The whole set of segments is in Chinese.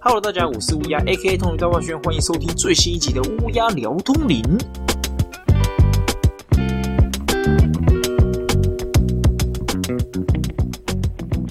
Hello，大家，我是乌鸦，A.K.A. 通灵大外宣，欢迎收听最新一集的乌鸦聊通灵。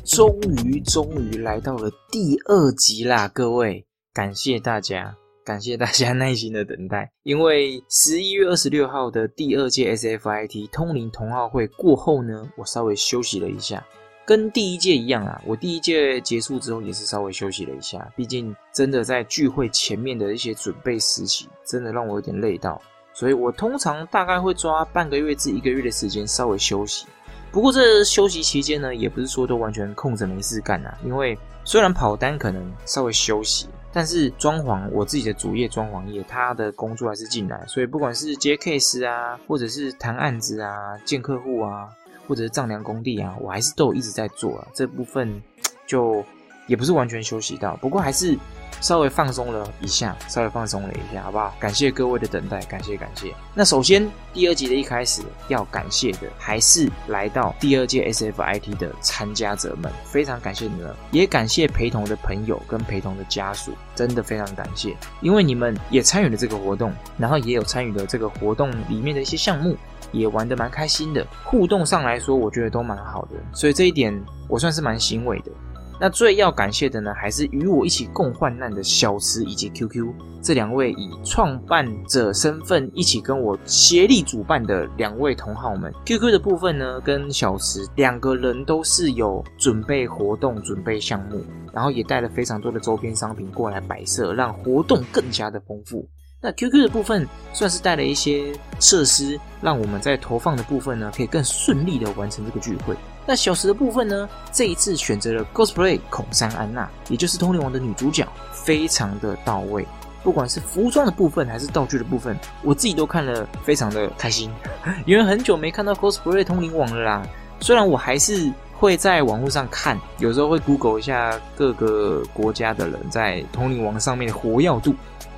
终于，终于来到了第二集啦！各位，感谢大家，感谢大家 耐心的等待。因为十一月二十六号的第二届 S.F.I.T 通灵同好会过后呢，我稍微休息了一下。跟第一届一样啊，我第一届结束之后也是稍微休息了一下，毕竟真的在聚会前面的一些准备时期，真的让我有点累到，所以我通常大概会抓半个月至一个月的时间稍微休息。不过这休息期间呢，也不是说都完全空着没事干啊，因为虽然跑单可能稍微休息，但是装潢我自己的主业装潢业，他的工作还是进来，所以不管是接 case 啊，或者是谈案子啊，见客户啊。或者是丈量工地啊，我还是都有一直在做啊，这部分就也不是完全休息到，不过还是稍微放松了一下，稍微放松了一下，好不好？感谢各位的等待，感谢感谢。那首先第二集的一开始要感谢的，还是来到第二届 SFIT 的参加者们，非常感谢你们，也感谢陪同的朋友跟陪同的家属，真的非常感谢，因为你们也参与了这个活动，然后也有参与了这个活动里面的一些项目。也玩得蛮开心的，互动上来说，我觉得都蛮好的，所以这一点我算是蛮欣慰的。那最要感谢的呢，还是与我一起共患难的小池以及 QQ 这两位以创办者身份一起跟我协力主办的两位同好们。QQ 的部分呢，跟小池两个人都是有准备活动、准备项目，然后也带了非常多的周边商品过来摆设，让活动更加的丰富。那 QQ 的部分算是带了一些设施，让我们在投放的部分呢，可以更顺利的完成这个聚会。那小时的部分呢，这一次选择了 cosplay 孔珊安娜，也就是通灵王的女主角，非常的到位。不管是服装的部分还是道具的部分，我自己都看了非常的开心，因为很久没看到 cosplay 通灵王了啦。虽然我还是会在网络上看，有时候会 Google 一下各个国家的人在通灵王上面的活跃度。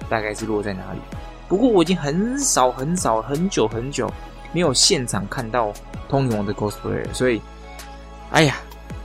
大概是落在哪里？不过我已经很少、很少、很久、很久没有现场看到通灵王的 cosplay 了，所以，哎呀，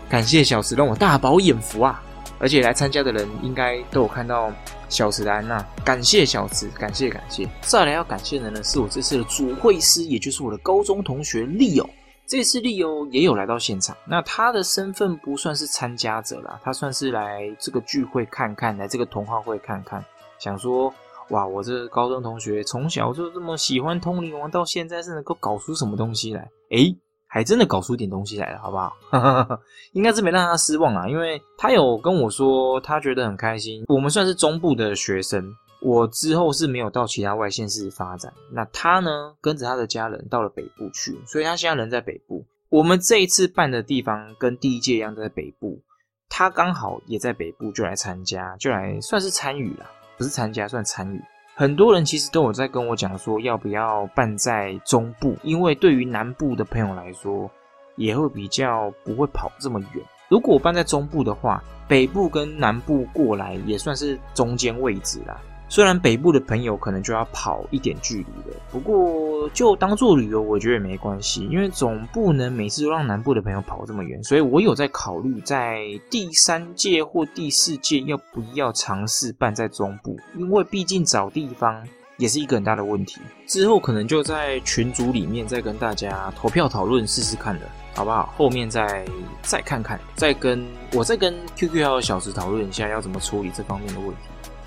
感谢小池让我大饱眼福啊！而且来参加的人应该都有看到小池的安娜，感谢小池，感谢感谢。再来要感谢的呢，是我这次的主会师，也就是我的高中同学利友。这次利友也有来到现场，那他的身份不算是参加者啦，他算是来这个聚会看看，来这个同好会看看。想说，哇！我这高中同学从小就这么喜欢通灵王，到现在是能够搞出什么东西来？诶，还真的搞出点东西来了，好不好？应该是没让他失望啊，因为他有跟我说，他觉得很开心。我们算是中部的学生，我之后是没有到其他外县市发展。那他呢，跟着他的家人到了北部去，所以他现在人在北部。我们这一次办的地方跟第一届一样，在北部，他刚好也在北部，就来参加，就来算是参与了。不是参加，算参与。很多人其实都有在跟我讲说，要不要办在中部，因为对于南部的朋友来说，也会比较不会跑这么远。如果我办在中部的话，北部跟南部过来也算是中间位置啦。虽然北部的朋友可能就要跑一点距离了，不过就当做旅游，我觉得也没关系，因为总不能每次都让南部的朋友跑这么远，所以我有在考虑在第三届或第四届要不要尝试办在中部，因为毕竟找地方也是一个很大的问题。之后可能就在群组里面再跟大家投票讨论试试看的，好不好？后面再再看看，再跟我再跟 QQ 还有小时讨论一下要怎么处理这方面的问题。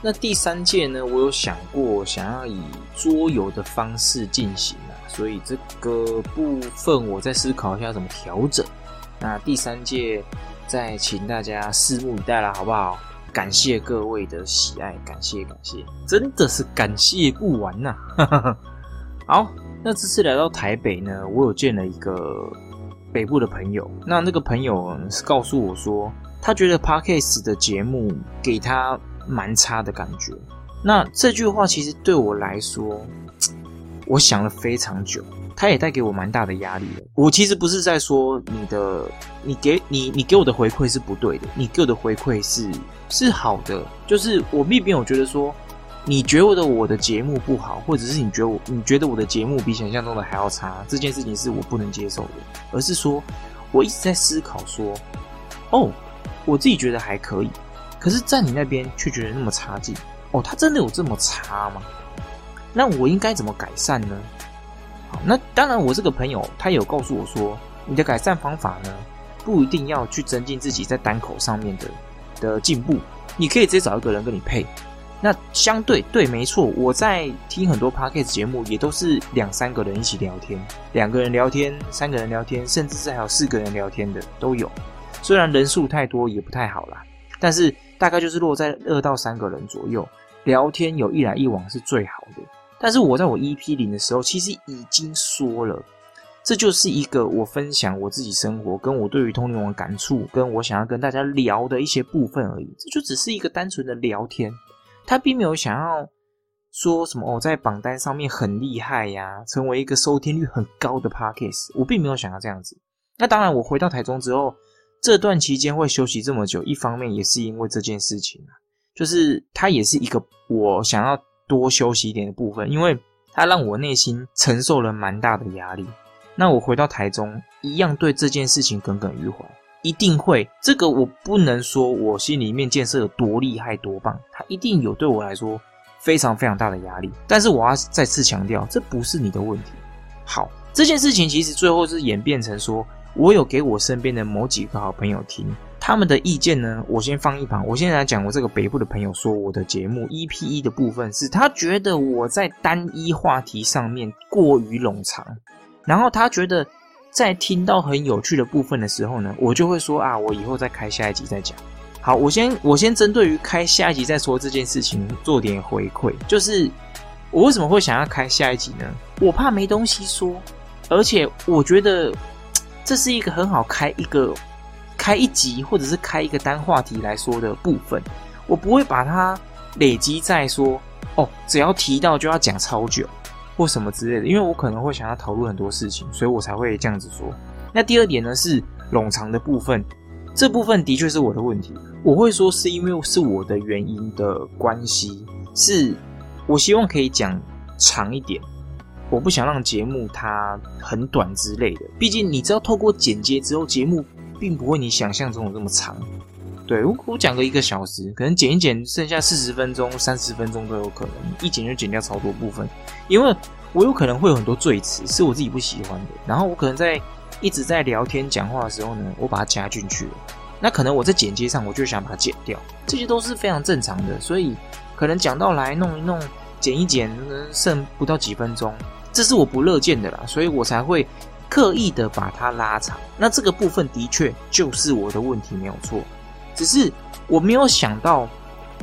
那第三届呢？我有想过想要以桌游的方式进行啊，所以这个部分我再思考一下怎么调整。那第三届再请大家拭目以待啦，好不好？感谢各位的喜爱，感谢感谢，真的是感谢不完呐！好，那这次来到台北呢，我有见了一个北部的朋友，那那个朋友是告诉我说，他觉得 Parkes 的节目给他。蛮差的感觉。那这句话其实对我来说，我想了非常久，它也带给我蛮大的压力的。我其实不是在说你的，你给你你给我的回馈是不对的，你给我的回馈是是好的。就是我并没有觉得说你觉得我的节目不好，或者是你觉得我你觉得我的节目比想象中的还要差，这件事情是我不能接受的。而是说我一直在思考说，哦。我自己觉得还可以，可是，在你那边却觉得那么差劲哦，他真的有这么差吗？那我应该怎么改善呢？好，那当然，我这个朋友他有告诉我说，你的改善方法呢，不一定要去增进自己在单口上面的的进步，你可以直接找一个人跟你配。那相对对，没错，我在听很多 podcast 节目，也都是两三个人一起聊天，两个人聊天，三个人聊天，甚至是还有四个人聊天的都有。虽然人数太多也不太好啦，但是大概就是落在二到三个人左右聊天，有一来一往是最好的。但是我在我 EP 零的时候，其实已经说了，这就是一个我分享我自己生活，跟我对于通灵王感触，跟我想要跟大家聊的一些部分而已。这就只是一个单纯的聊天，他并没有想要说什么哦，在榜单上面很厉害呀，成为一个收听率很高的 Podcast，我并没有想要这样子。那当然，我回到台中之后。这段期间会休息这么久，一方面也是因为这件事情啊，就是它也是一个我想要多休息一点的部分，因为它让我内心承受了蛮大的压力。那我回到台中，一样对这件事情耿耿于怀，一定会。这个我不能说我心里面建设有多厉害多棒，它一定有对我来说非常非常大的压力。但是我要再次强调，这不是你的问题。好，这件事情其实最后是演变成说。我有给我身边的某几个好朋友听，他们的意见呢，我先放一旁。我现在来讲，我这个北部的朋友说，我的节目 EP 一的部分是他觉得我在单一话题上面过于冗长，然后他觉得在听到很有趣的部分的时候呢，我就会说啊，我以后再开下一集再讲。好，我先我先针对于开下一集再说这件事情做点回馈，就是我为什么会想要开下一集呢？我怕没东西说，而且我觉得。这是一个很好开一个开一集或者是开一个单话题来说的部分，我不会把它累积在说哦，只要提到就要讲超久或什么之类的，因为我可能会想要讨论很多事情，所以我才会这样子说。那第二点呢是冗长的部分，这部分的确是我的问题，我会说是因为是我的原因的关系，是我希望可以讲长一点。我不想让节目它很短之类的，毕竟你知道，透过剪接之后，节目并不会你想象中的这么长。对，我我讲个一个小时，可能剪一剪，剩下四十分钟、三十分钟都有可能，一剪就剪掉超多部分。因为我有可能会有很多赘词是我自己不喜欢的，然后我可能在一直在聊天讲话的时候呢，我把它加进去了。那可能我在剪接上，我就想把它剪掉，这些都是非常正常的。所以可能讲到来弄一弄，剪一剪，剩不到几分钟。这是我不乐见的啦，所以我才会刻意的把它拉长。那这个部分的确就是我的问题，没有错。只是我没有想到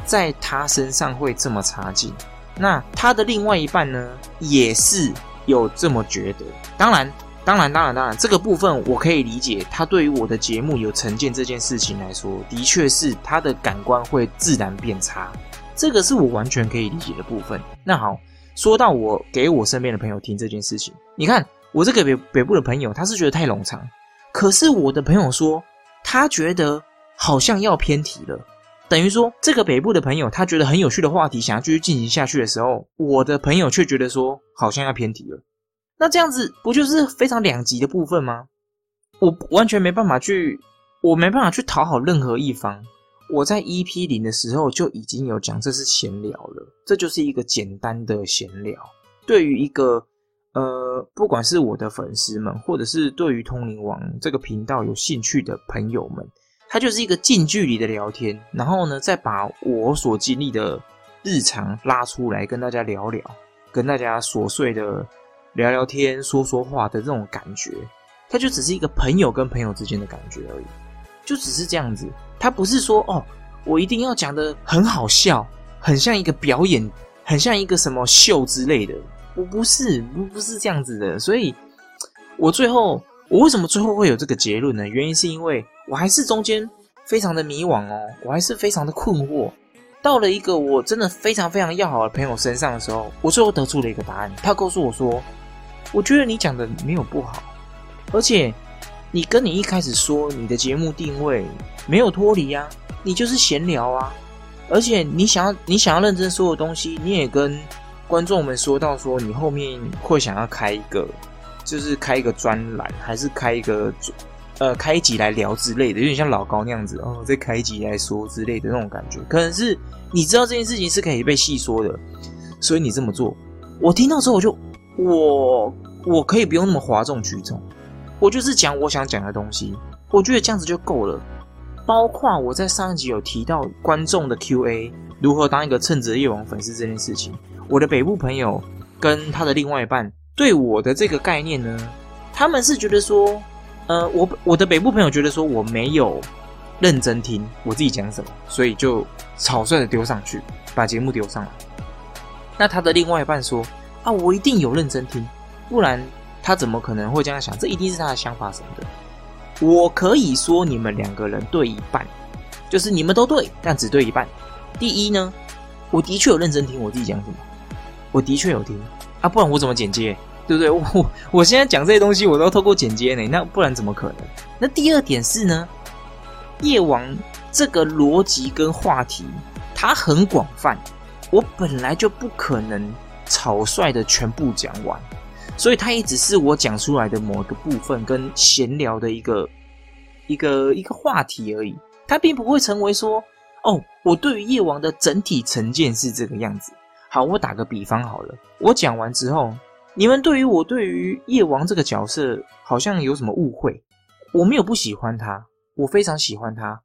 在他身上会这么差劲。那他的另外一半呢，也是有这么觉得。当然，当然，当然，当然，这个部分我可以理解。他对于我的节目有成见这件事情来说，的确是他的感官会自然变差。这个是我完全可以理解的部分。那好。说到我给我身边的朋友听这件事情，你看我这个北北部的朋友，他是觉得太冗长，可是我的朋友说他觉得好像要偏题了，等于说这个北部的朋友他觉得很有趣的话题，想要继续进行下去的时候，我的朋友却觉得说好像要偏题了，那这样子不就是非常两极的部分吗？我完全没办法去，我没办法去讨好任何一方。我在 EP 零的时候就已经有讲，这是闲聊了，这就是一个简单的闲聊。对于一个呃，不管是我的粉丝们，或者是对于通灵王这个频道有兴趣的朋友们，它就是一个近距离的聊天。然后呢，再把我所经历的日常拉出来跟大家聊聊，跟大家琐碎的聊聊天、说说话的这种感觉，它就只是一个朋友跟朋友之间的感觉而已，就只是这样子。他不是说哦，我一定要讲的很好笑，很像一个表演，很像一个什么秀之类的。我不是，不不是这样子的。所以，我最后，我为什么最后会有这个结论呢？原因是因为我还是中间非常的迷惘哦，我还是非常的困惑。到了一个我真的非常非常要好的朋友身上的时候，我最后得出了一个答案。他告诉我说，我觉得你讲的没有不好，而且。你跟你一开始说你的节目定位没有脱离啊，你就是闲聊啊，而且你想要你想要认真说的东西，你也跟观众们说到说你后面会想要开一个，就是开一个专栏，还是开一个呃开一集来聊之类的，有点像老高那样子哦，再开一集来说之类的那种感觉。可能是你知道这件事情是可以被细说的，所以你这么做，我听到之后我就我我可以不用那么哗众取宠，我就是讲我想讲的东西，我觉得这样子就够了。包括我在上一集有提到观众的 Q&A，如何当一个称职的夜王粉丝这件事情，我的北部朋友跟他的另外一半对我的这个概念呢，他们是觉得说，呃，我我的北部朋友觉得说我没有认真听我自己讲什么，所以就草率的丢上去，把节目丢上来。那他的另外一半说，啊，我一定有认真听，不然他怎么可能会这样想？这一定是他的想法什么的。我可以说你们两个人对一半，就是你们都对，但只对一半。第一呢，我的确有认真听我自己讲什么，我的确有听啊，不然我怎么剪接，对不对？我我现在讲这些东西，我都透过剪接呢，那不然怎么可能？那第二点是呢，夜王这个逻辑跟话题，它很广泛，我本来就不可能草率的全部讲完。所以它也只是我讲出来的某一个部分跟闲聊的一个一个一个话题而已，它并不会成为说哦，我对于夜王的整体成见是这个样子。好，我打个比方好了，我讲完之后，你们对于我对于夜王这个角色好像有什么误会？我没有不喜欢他，我非常喜欢他。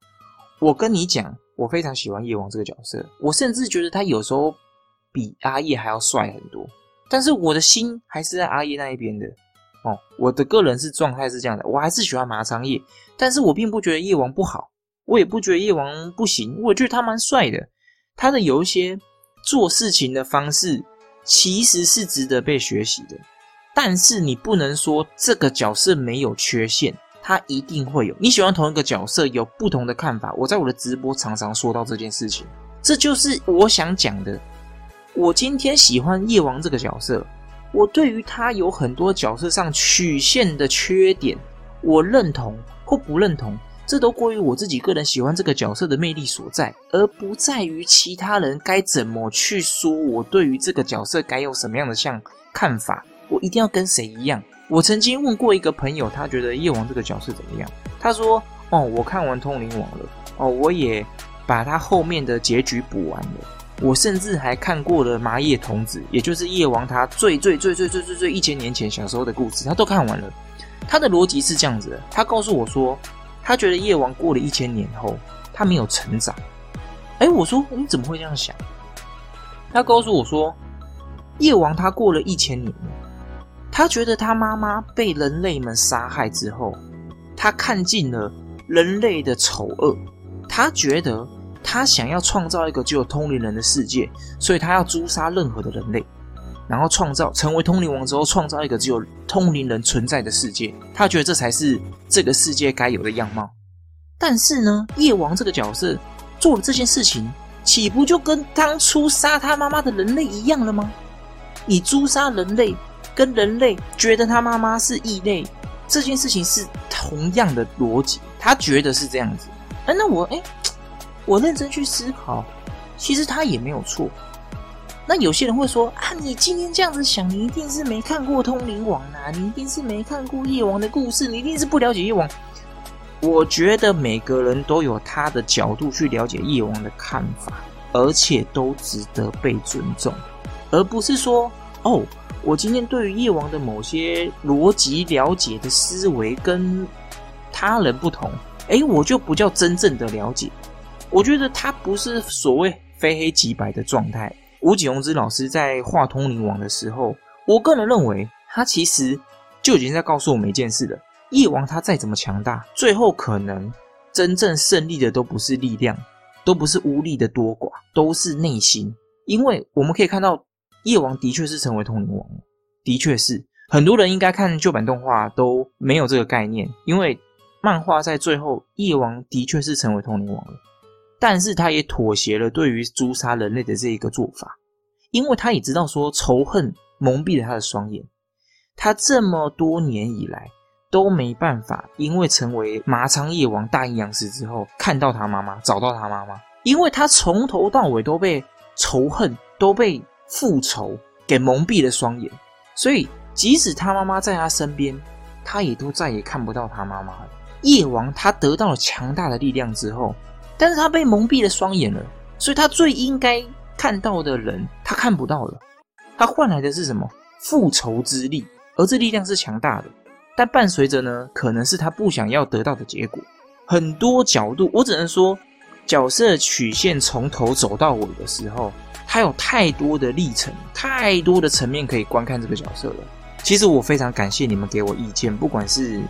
我跟你讲，我非常喜欢夜王这个角色，我甚至觉得他有时候比阿叶还要帅很多。但是我的心还是在阿叶那一边的哦。我的个人是状态是这样的，我还是喜欢麻仓叶，但是我并不觉得叶王不好，我也不觉得叶王不行，我觉得他蛮帅的。他的有一些做事情的方式其实是值得被学习的。但是你不能说这个角色没有缺陷，他一定会有。你喜欢同一个角色有不同的看法，我在我的直播常常说到这件事情，这就是我想讲的。我今天喜欢夜王这个角色，我对于他有很多角色上曲线的缺点，我认同或不认同，这都归于我自己个人喜欢这个角色的魅力所在，而不在于其他人该怎么去说我对于这个角色该有什么样的像看法，我一定要跟谁一样。我曾经问过一个朋友，他觉得夜王这个角色怎么样？他说：“哦，我看完通灵王了，哦，我也把他后面的结局补完了。”我甚至还看过了麻叶童子，也就是夜王他最最最最最最最一千年前小时候的故事，他都看完了。他的逻辑是这样子的：他告诉我说，他觉得夜王过了一千年后，他没有成长。哎，我说你怎么会这样想？他告诉我说，夜王他过了一千年，他觉得他妈妈被人类们杀害之后，他看尽了人类的丑恶，他觉得。他想要创造一个只有通灵人的世界，所以他要诛杀任何的人类，然后创造成为通灵王之后，创造一个只有通灵人存在的世界。他觉得这才是这个世界该有的样貌。但是呢，夜王这个角色做了这件事情，岂不就跟当初杀他妈妈的人类一样了吗？你诛杀人类，跟人类觉得他妈妈是异类，这件事情是同样的逻辑。他觉得是这样子。哎，那我哎。我认真去思考，其实他也没有错。那有些人会说啊，你今天这样子想，你一定是没看过《通灵王》啊，你一定是没看过夜王的故事，你一定是不了解夜王。我觉得每个人都有他的角度去了解夜王的看法，而且都值得被尊重，而不是说哦，我今天对于夜王的某些逻辑了解的思维跟他人不同，哎，我就不叫真正的了解。我觉得他不是所谓非黑即白的状态。吴景荣之老师在画通灵王的时候，我个人认为他其实就已经在告诉我们一件事了：夜王他再怎么强大，最后可能真正胜利的都不是力量，都不是武力的多寡，都是内心。因为我们可以看到，夜王的确是成为通灵王，的确是很多人应该看旧版动画都没有这个概念，因为漫画在最后，夜王的确是成为通灵王了。但是他也妥协了对于诛杀人类的这一个做法，因为他也知道说仇恨蒙蔽了他的双眼，他这么多年以来都没办法，因为成为麻仓夜王大阴阳师之后，看到他妈妈，找到他妈妈，因为他从头到尾都被仇恨、都被复仇给蒙蔽了双眼，所以即使他妈妈在他身边，他也都再也看不到他妈妈了。夜王他得到了强大的力量之后，但是他被蒙蔽了双眼了，所以他最应该看到的人他看不到了。他换来的是什么？复仇之力，而这力量是强大的，但伴随着呢，可能是他不想要得到的结果。很多角度，我只能说，角色曲线从头走到尾的时候，他有太多的历程，太多的层面可以观看这个角色了。其实我非常感谢你们给我意见，不管是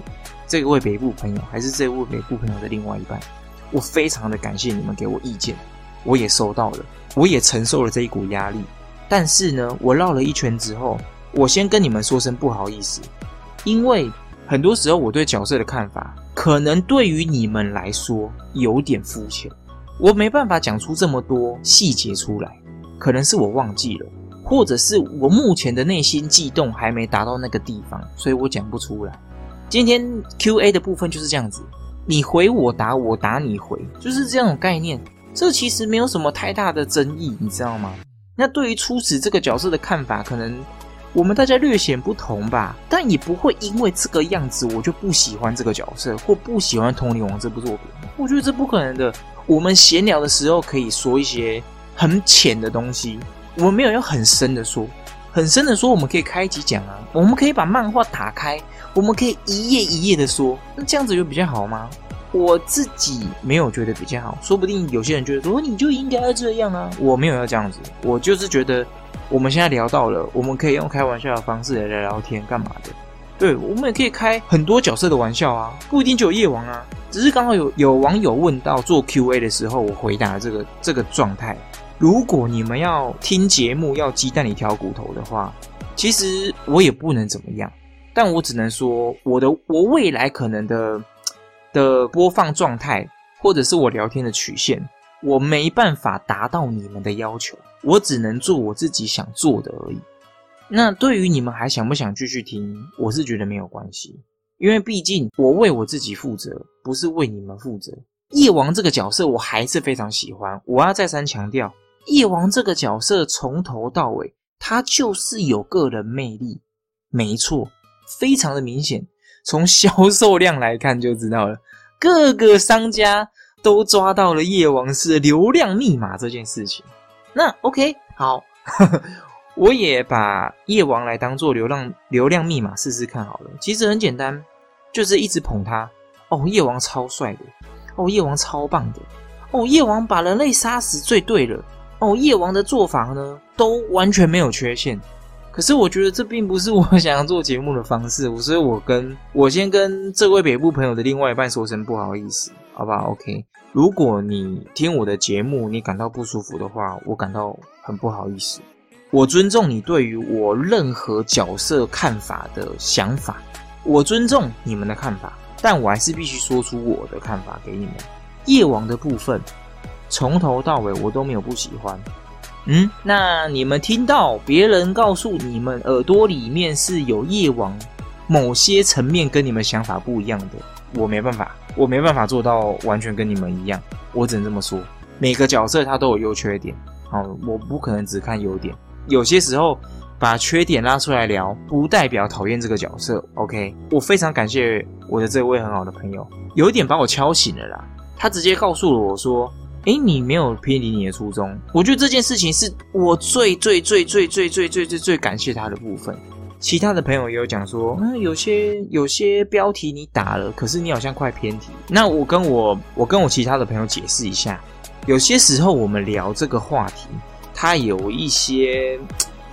这位北部朋友，还是这位北部朋友的另外一半，我非常的感谢你们给我意见，我也收到了，我也承受了这一股压力。但是呢，我绕了一圈之后，我先跟你们说声不好意思，因为很多时候我对角色的看法，可能对于你们来说有点肤浅，我没办法讲出这么多细节出来，可能是我忘记了，或者是我目前的内心悸动还没达到那个地方，所以我讲不出来。今天 Q A 的部分就是这样子，你回我答，我答你回，就是这种概念。这其实没有什么太大的争议，你知道吗？那对于初始这个角色的看法，可能我们大家略显不同吧，但也不会因为这个样子我就不喜欢这个角色或不喜欢《通灵王》这部作品。我觉得这不可能的。我们闲聊的时候可以说一些很浅的东西，我们没有要很深的说，很深的说，我们可以开一集讲啊。我们可以把漫画打开，我们可以一页一页的说，那这样子有比较好吗？我自己没有觉得比较好，说不定有些人觉得说你就应该要这样啊，我没有要这样子，我就是觉得我们现在聊到了，我们可以用开玩笑的方式来聊聊天，干嘛的？对，我们也可以开很多角色的玩笑啊，不一定就有夜王啊，只是刚好有有网友问到做 Q&A 的时候，我回答这个这个状态。如果你们要听节目要鸡蛋里挑骨头的话，其实我也不能怎么样，但我只能说我的我未来可能的。的播放状态，或者是我聊天的曲线，我没办法达到你们的要求，我只能做我自己想做的而已。那对于你们还想不想继续听，我是觉得没有关系，因为毕竟我为我自己负责，不是为你们负责。夜王这个角色我还是非常喜欢，我要再三强调，夜王这个角色从头到尾，他就是有个人魅力，没错，非常的明显。从销售量来看就知道了，各个商家都抓到了夜王是流量密码这件事情。那 OK，好，我也把夜王来当做流量流量密码试试看好了。其实很简单，就是一直捧他。哦，夜王超帅的，哦，夜王超棒的，哦，夜王把人类杀死最对了。哦，夜王的做法呢，都完全没有缺陷。可是我觉得这并不是我 想要做节目的方式，所以我跟我先跟这位北部朋友的另外一半说声不好意思，好不好？OK，如果你听我的节目你感到不舒服的话，我感到很不好意思。我尊重你对于我任何角色看法的想法，我尊重你们的看法，但我还是必须说出我的看法给你们。夜王的部分，从头到尾我都没有不喜欢。嗯，那你们听到别人告诉你们耳朵里面是有夜王，某些层面跟你们想法不一样的，我没办法，我没办法做到完全跟你们一样，我只能这么说。每个角色他都有优缺点，好，我不可能只看优点。有些时候把缺点拉出来聊，不代表讨厌这个角色。OK，我非常感谢我的这位很好的朋友，有一点把我敲醒了啦。他直接告诉了我说。哎，你没有偏离你的初衷，我觉得这件事情是我最最最最最最最最最感谢他的部分。其他的朋友也有讲说，嗯，有些有些标题你打了，可是你好像快偏题。那我跟我我跟我其他的朋友解释一下，有些时候我们聊这个话题，它有一些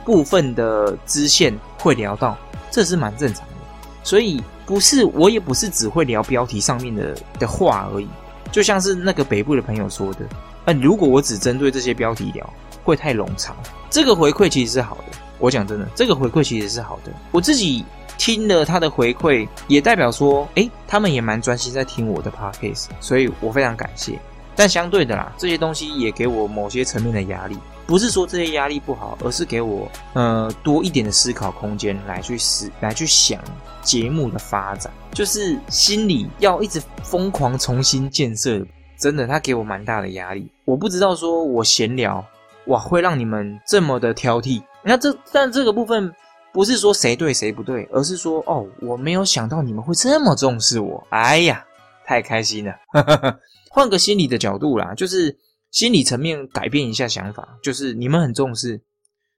部分的支线会聊到，这是蛮正常的。所以不是我也不是只会聊标题上面的的话而已。就像是那个北部的朋友说的，嗯如果我只针对这些标题聊，会太冗长。这个回馈其实是好的，我讲真的，这个回馈其实是好的。我自己听了他的回馈，也代表说，哎，他们也蛮专心在听我的 podcast，所以我非常感谢。但相对的啦，这些东西也给我某些层面的压力。不是说这些压力不好，而是给我呃多一点的思考空间来去思来去想节目的发展，就是心里要一直疯狂重新建设。真的，他给我蛮大的压力。我不知道说我闲聊哇会让你们这么的挑剔。那这但这个部分不是说谁对谁不对，而是说哦我没有想到你们会这么重视我。哎呀，太开心了。换个心理的角度啦，就是心理层面改变一下想法，就是你们很重视，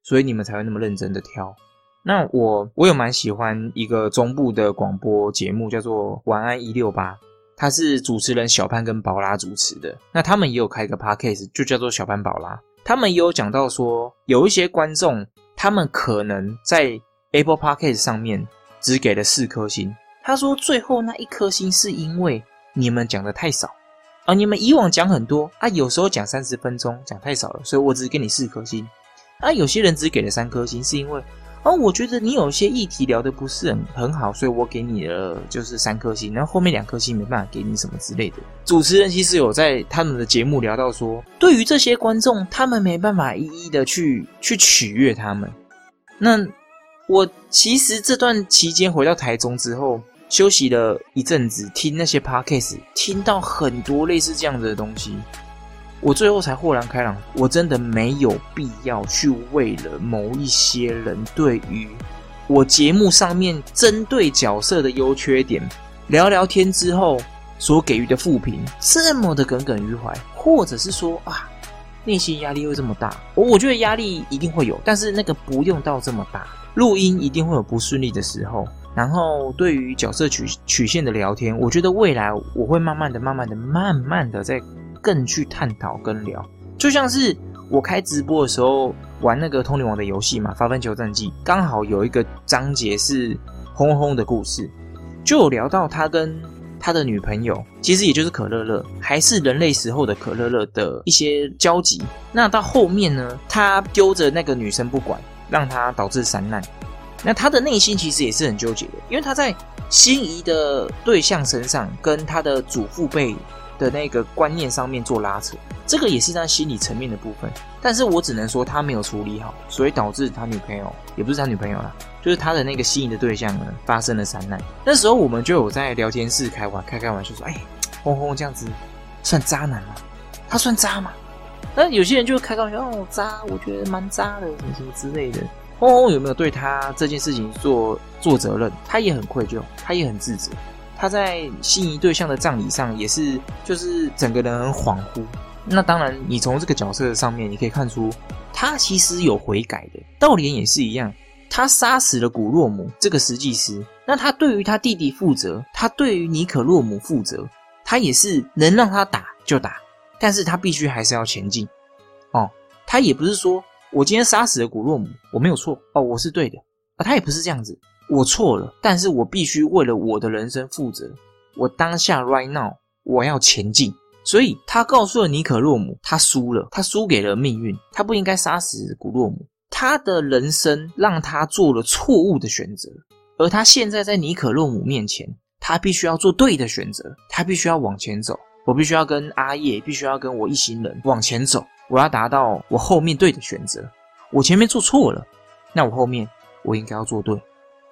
所以你们才会那么认真的挑。那我我有蛮喜欢一个中部的广播节目，叫做《晚安一六八》，它是主持人小潘跟宝拉主持的。那他们也有开一个 podcast，就叫做小潘宝拉。他们也有讲到说，有一些观众，他们可能在 Apple Podcast 上面只给了四颗星。他说，最后那一颗星是因为你们讲的太少，啊你们以往讲很多啊，有时候讲三十分钟讲太少了，所以我只给你四颗星。啊，有些人只给了三颗星，是因为。哦，我觉得你有些议题聊得不是很很好，所以我给你了就是三颗星，然后后面两颗星没办法给你什么之类的。主持人其实有在他们的节目聊到说，对于这些观众，他们没办法一一的去去取悦他们。那我其实这段期间回到台中之后，休息了一阵子，听那些 podcast，听到很多类似这样子的东西。我最后才豁然开朗，我真的没有必要去为了某一些人对于我节目上面针对角色的优缺点聊聊天之后所给予的负评这么的耿耿于怀，或者是说啊内心压力会这么大，我我觉得压力一定会有，但是那个不用到这么大。录音一定会有不顺利的时候，然后对于角色曲曲线的聊天，我觉得未来我会慢慢的、慢慢的、慢慢的在。更去探讨跟聊，就像是我开直播的时候玩那个通灵王的游戏嘛，发分球战记，刚好有一个章节是轰轰的故事，就有聊到他跟他的女朋友，其实也就是可乐乐，还是人类时候的可乐乐的一些交集。那到后面呢，他丢着那个女生不管，让他导致散难。那他的内心其实也是很纠结的，因为他在心仪的对象身上，跟他的祖父辈。的那个观念上面做拉扯，这个也是在心理层面的部分。但是我只能说他没有处理好，所以导致他女朋友也不是他女朋友啦，就是他的那个心仪的对象呢发生了三难。那时候我们就有在聊天室开玩开开玩笑说：“哎，轰轰这样子算渣男吗？他算渣吗？”那有些人就开玩笑：“哦，渣，我觉得蛮渣的，什么什么之类的。”轰轰有没有对他这件事情做做责任？他也很愧疚，他也很自责。他在心仪对象的葬礼上也是，就是整个人很恍惚。那当然，你从这个角色上面，你可以看出他其实有悔改的。道莲也是一样，他杀死了古洛姆这个实际师，那他对于他弟弟负责，他对于尼可洛姆负责，他也是能让他打就打，但是他必须还是要前进。哦，他也不是说我今天杀死了古洛姆，我没有错哦，我是对的啊，他也不是这样子。我错了，但是我必须为了我的人生负责。我当下 right now 我要前进，所以他告诉了尼可洛姆，他输了，他输给了命运，他不应该杀死古洛姆。他的人生让他做了错误的选择，而他现在在尼可洛姆面前，他必须要做对的选择，他必须要往前走。我必须要跟阿叶，必须要跟我一行人往前走。我要达到我后面对的选择。我前面做错了，那我后面我应该要做对。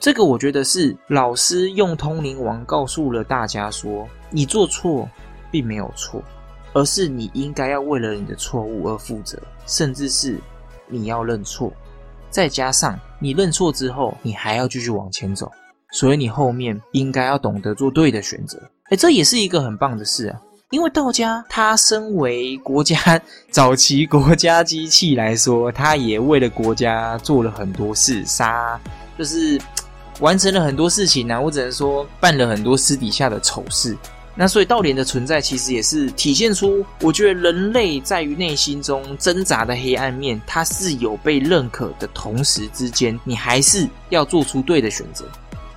这个我觉得是老师用通灵王告诉了大家说，你做错并没有错，而是你应该要为了你的错误而负责，甚至是你要认错，再加上你认错之后，你还要继续往前走，所以你后面应该要懂得做对的选择。哎，这也是一个很棒的事啊！因为道家他身为国家早期国家机器来说，他也为了国家做了很多事，杀就是。完成了很多事情呢，我只能说办了很多私底下的丑事。那所以道莲的存在其实也是体现出，我觉得人类在于内心中挣扎的黑暗面，它是有被认可的同时之间，你还是要做出对的选择。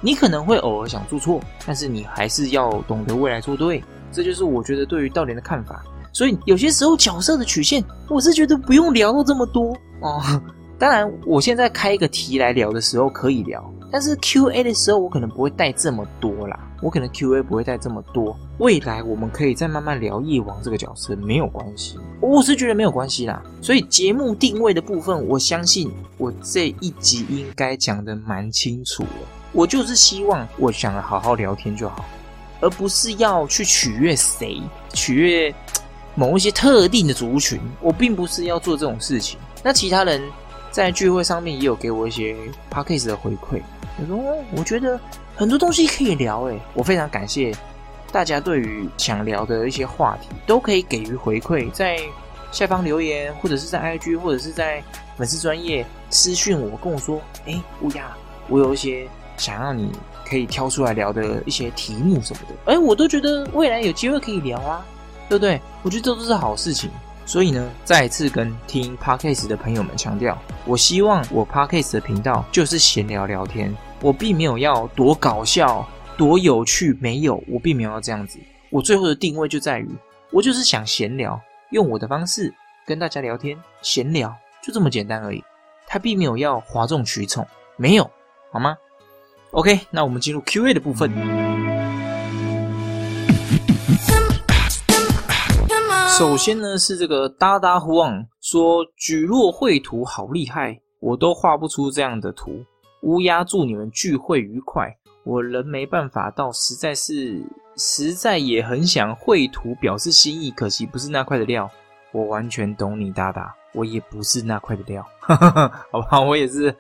你可能会偶尔想做错，但是你还是要懂得未来做对。这就是我觉得对于道莲的看法。所以有些时候角色的曲线，我是觉得不用聊到这么多哦。当然，我现在开一个题来聊的时候可以聊。但是 Q A 的时候，我可能不会带这么多啦。我可能 Q A 不会带这么多。未来我们可以再慢慢聊夜王这个角色，没有关系。我是觉得没有关系啦。所以节目定位的部分，我相信我这一集应该讲的蛮清楚了。我就是希望我想好好聊天就好，而不是要去取悦谁，取悦 某一些特定的族群。我并不是要做这种事情。那其他人在聚会上面也有给我一些 p a c k a g e 的回馈。我说，我觉得很多东西可以聊，诶，我非常感谢大家对于想聊的一些话题，都可以给予回馈，在下方留言，或者是在 IG，或者是在粉丝专业私讯我，跟我说，哎，乌鸦，我有一些想要你可以挑出来聊的一些题目什么的，哎，我都觉得未来有机会可以聊啊，对不对？我觉得这都是好事情。所以呢，再次跟听 Podcast 的朋友们强调，我希望我 Podcast 的频道就是闲聊聊天，我并没有要多搞笑、多有趣，没有，我并没有要这样子。我最后的定位就在于，我就是想闲聊，用我的方式跟大家聊天，闲聊就这么简单而已。他并没有要哗众取宠，没有，好吗？OK，那我们进入 Q&A 的部分。首先呢，是这个哒哒呼旺说举落绘图好厉害，我都画不出这样的图。乌鸦祝你们聚会愉快，我人没办法到，实在是实在也很想绘图表示心意，可惜不是那块的料。我完全懂你哒哒，我也不是那块的料，好吧，我也是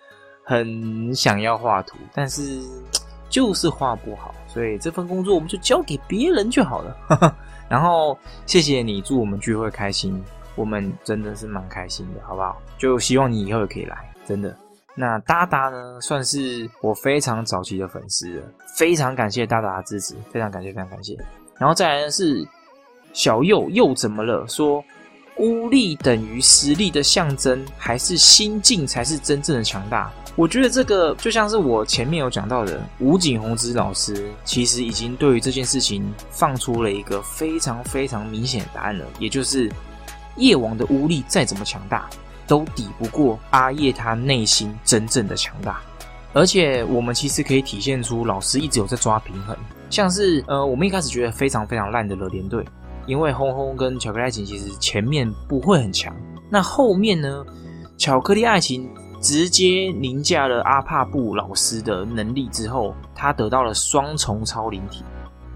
很想要画图，但是 就是画不好，所以这份工作我们就交给别人就好了。然后谢谢你，祝我们聚会开心，我们真的是蛮开心的，好不好？就希望你以后也可以来，真的。那达达呢，算是我非常早期的粉丝了，非常感谢达达的支持，非常感谢，非常感谢。然后再来的是小右又怎么了？说孤力等于实力的象征，还是心境才是真正的强大？我觉得这个就像是我前面有讲到的，吴景宏之老师其实已经对于这件事情放出了一个非常非常明显的答案了，也就是叶王的巫力再怎么强大，都抵不过阿叶他内心真正的强大。而且我们其实可以体现出老师一直有在抓平衡，像是呃，我们一开始觉得非常非常烂的乐连队，因为轰轰跟巧克力爱情其实前面不会很强，那后面呢，巧克力爱情。直接凌驾了阿帕布老师的能力之后，他得到了双重超灵体，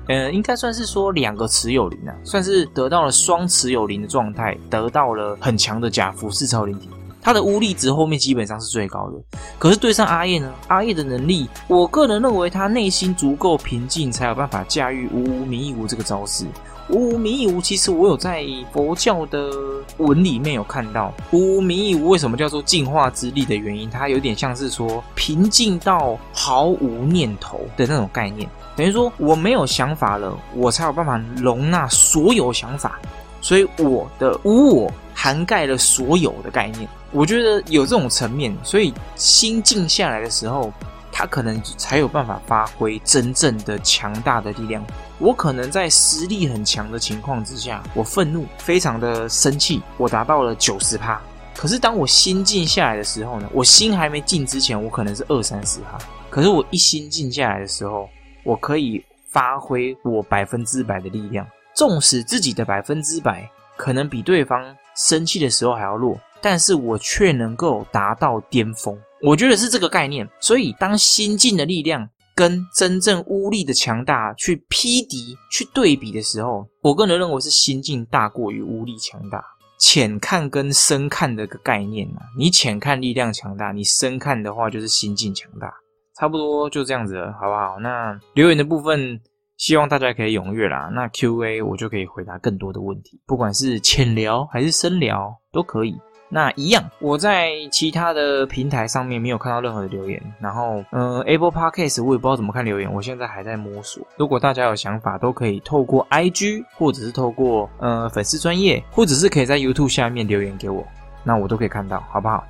呃，应该算是说两个持有灵啊，算是得到了双持有灵的状态，得到了很强的假服饰超灵体。他的巫力值后面基本上是最高的，可是对上阿叶呢？阿叶的能力，我个人认为他内心足够平静，才有办法驾驭无无迷无这个招式。无无迷无，其实我有在佛教的文里面有看到，无无迷无为什么叫做净化之力的原因，它？有点像是说平静到毫无念头的那种概念，等于说我没有想法了，我才有办法容纳所有想法，所以我的无我涵盖了所有的概念。我觉得有这种层面，所以心静下来的时候，他可能才有办法发挥真正的强大的力量。我可能在实力很强的情况之下，我愤怒，非常的生气，我达到了九十趴。可是当我心静下来的时候呢？我心还没静之前，我可能是二三十趴。可是我一心静下来的时候，我可以发挥我百分之百的力量，纵使自己的百分之百可能比对方生气的时候还要弱。但是我却能够达到巅峰，我觉得是这个概念。所以，当心境的力量跟真正巫力的强大去匹敌、去对比的时候，我个人认为是心境大过于巫力强大。浅看跟深看的个概念啊，你浅看力量强大，你深看的话就是心境强大，差不多就这样子了，好不好？那留言的部分，希望大家可以踊跃啦。那 Q&A 我就可以回答更多的问题，不管是浅聊还是深聊都可以。那一样，我在其他的平台上面没有看到任何的留言。然后，嗯，Apple Podcast 我也不知道怎么看留言，我现在还在摸索。如果大家有想法，都可以透过 IG，或者是透过呃粉丝专业，或者是可以在 YouTube 下面留言给我，那我都可以看到，好不好？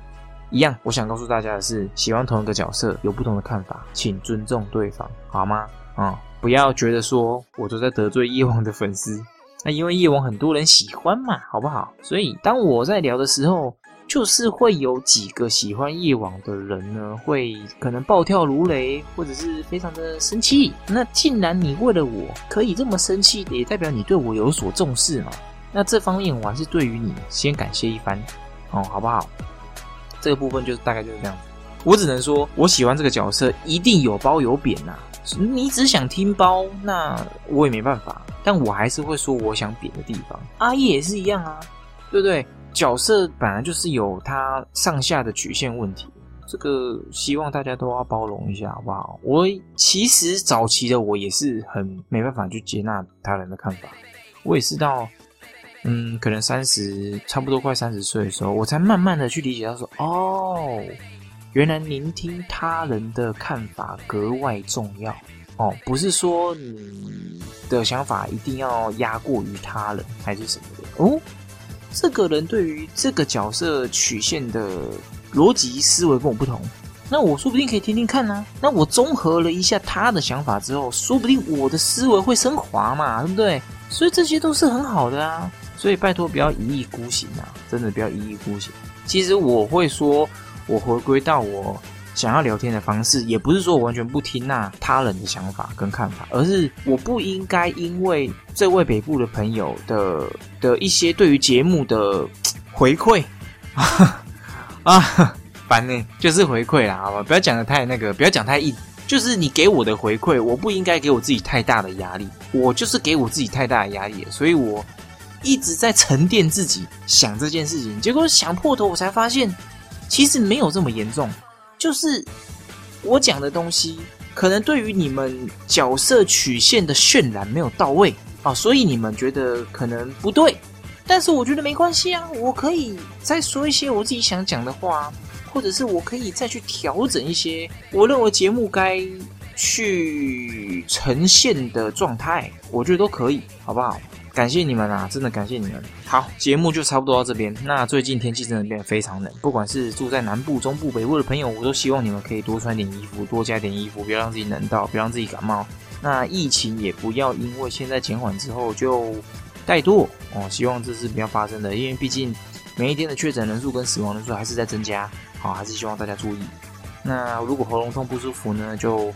一样，我想告诉大家的是，喜欢同一个角色有不同的看法，请尊重对方，好吗？啊，不要觉得说我都在得罪叶王的粉丝。那因为夜王很多人喜欢嘛，好不好？所以当我在聊的时候，就是会有几个喜欢夜王的人呢，会可能暴跳如雷，或者是非常的生气。那既然你为了我可以这么生气，也代表你对我有所重视嘛。那这方面我还是对于你先感谢一番哦，好不好？这个部分就是大概就是这样。我只能说我喜欢这个角色，一定有褒有贬呐。你只想听包，那我也没办法。但我还是会说我想贬的地方。阿叶也是一样啊，对不对？角色本来就是有它上下的曲线问题。这个希望大家都要包容一下，好不好？我其实早期的我也是很没办法去接纳他人的看法，我也是到嗯，可能三十差不多快三十岁的时候，我才慢慢的去理解到说，哦，原来聆听他人的看法格外重要哦，不是说你的想法一定要压过于他人还是什么的哦。这个人对于这个角色曲线的逻辑思维跟我不同，那我说不定可以听听看呢。那我综合了一下他的想法之后，说不定我的思维会升华嘛，对不对？所以这些都是很好的啊。所以拜托不要一意孤行啊，真的不要一意孤行。其实我会说，我回归到我。想要聊天的方式，也不是说我完全不听那他人的想法跟看法，而是我不应该因为这位北部的朋友的的一些对于节目的回馈 啊，烦呢，就是回馈啦，好吧，不要讲的太那个，不要讲太硬，就是你给我的回馈，我不应该给我自己太大的压力，我就是给我自己太大的压力，所以我一直在沉淀自己想这件事情，结果想破头，我才发现其实没有这么严重。就是我讲的东西，可能对于你们角色曲线的渲染没有到位啊，所以你们觉得可能不对。但是我觉得没关系啊，我可以再说一些我自己想讲的话，或者是我可以再去调整一些我认为节目该去呈现的状态，我觉得都可以，好不好？感谢你们啊，真的感谢你们。好，节目就差不多到这边。那最近天气真的变得非常冷，不管是住在南部、中部、北部的朋友，我都希望你们可以多穿点衣服，多加点衣服，不要让自己冷到，不要让自己感冒。那疫情也不要因为现在减缓之后就怠惰哦，希望这是不要发生的，因为毕竟每一天的确诊人数跟死亡人数还是在增加。好，还是希望大家注意。那如果喉咙痛不舒服呢，就。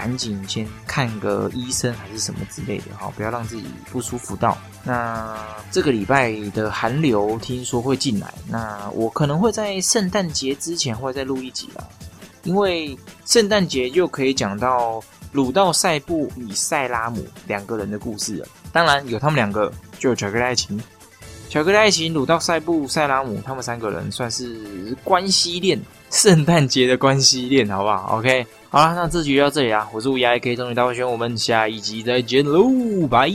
赶紧先看个医生还是什么之类的哈，不要让自己不舒服到。那这个礼拜的寒流听说会进来，那我可能会在圣诞节之前会再录一集啦，因为圣诞节就可以讲到鲁道塞布与塞拉姆两个人的故事了。当然有他们两个，就有巧克力爱情。巧克力爱情、鲁道塞布、塞拉姆，他们三个人算是关系链，圣诞节的关系链，好不好？OK。好啦，那这集就到这里啦！我是乌鸦可以终于大会选，我们下一集再见喽，拜。